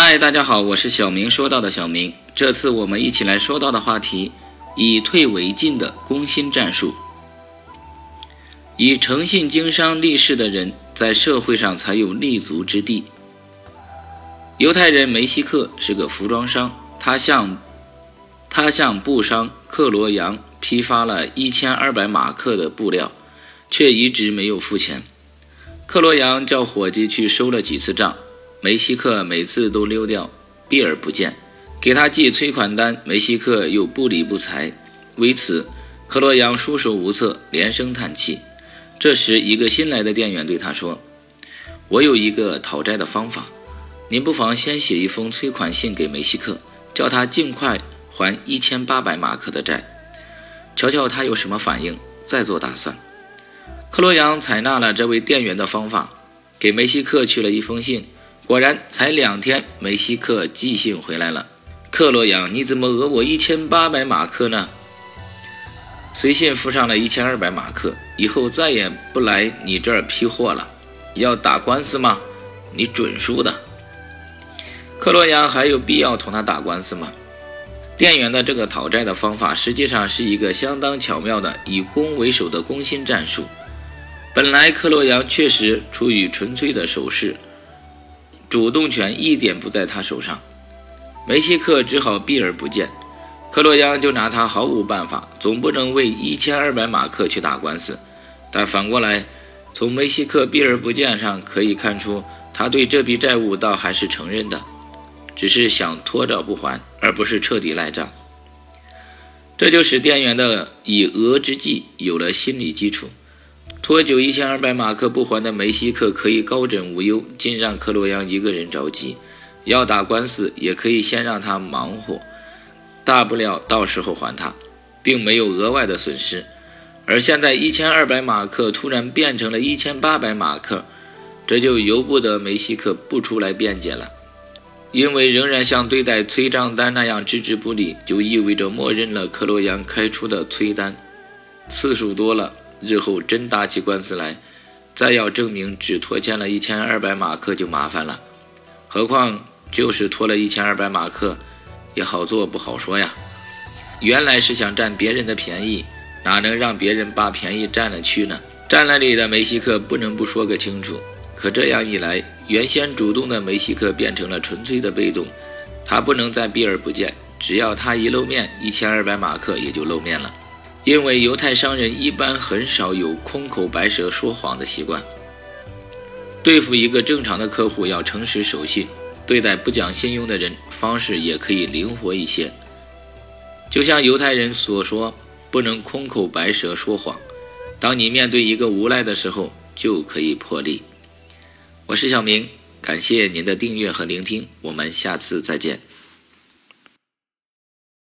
嗨，大家好，我是小明说到的小明。这次我们一起来说到的话题：以退为进的攻心战术。以诚信经商立世的人，在社会上才有立足之地。犹太人梅西克是个服装商，他向他向布商克罗扬批发了一千二百马克的布料，却一直没有付钱。克罗扬叫伙计去收了几次账。梅西克每次都溜掉，避而不见，给他寄催款单，梅西克又不理不睬。为此，克罗扬束手无策，连声叹气。这时，一个新来的店员对他说：“我有一个讨债的方法，您不妨先写一封催款信给梅西克，叫他尽快还一千八百马克的债，瞧瞧他有什么反应，再做打算。”克罗扬采纳了这位店员的方法，给梅西克去了一封信。果然，才两天，梅西克寄信回来了。克罗扬，你怎么讹我一千八百马克呢？随信附上了一千二百马克，以后再也不来你这儿批货了。要打官司吗？你准输的。克罗扬还有必要同他打官司吗？店员的这个讨债的方法，实际上是一个相当巧妙的以攻为守的攻心战术。本来克罗扬确实处于纯粹的守势。主动权一点不在他手上，梅西克只好避而不见，克洛扬就拿他毫无办法，总不能为一千二百马克去打官司。但反过来，从梅西克避而不见上可以看出，他对这笔债务倒还是承认的，只是想拖着不还，而不是彻底赖账。这就使店员的以讹之计有了心理基础。拖久一千二百马克不还的梅西克可以高枕无忧，尽让克洛扬一个人着急。要打官司也可以先让他忙活，大不了到时候还他，并没有额外的损失。而现在一千二百马克突然变成了一千八百马克，这就由不得梅西克不出来辩解了，因为仍然像对待催账单那样置之不理，就意味着默认了克洛扬开出的催单次数多了。日后真打起官司来，再要证明只拖欠了一千二百马克就麻烦了。何况就是拖了一千二百马克，也好做不好说呀。原来是想占别人的便宜，哪能让别人把便宜占了去呢？占了理的梅西克不能不说个清楚。可这样一来，原先主动的梅西克变成了纯粹的被动，他不能再避而不见。只要他一露面，一千二百马克也就露面了。因为犹太商人一般很少有空口白舌说谎的习惯。对付一个正常的客户要诚实守信，对待不讲信用的人方式也可以灵活一些。就像犹太人所说，不能空口白舌说谎。当你面对一个无赖的时候，就可以破例。我是小明，感谢您的订阅和聆听，我们下次再见。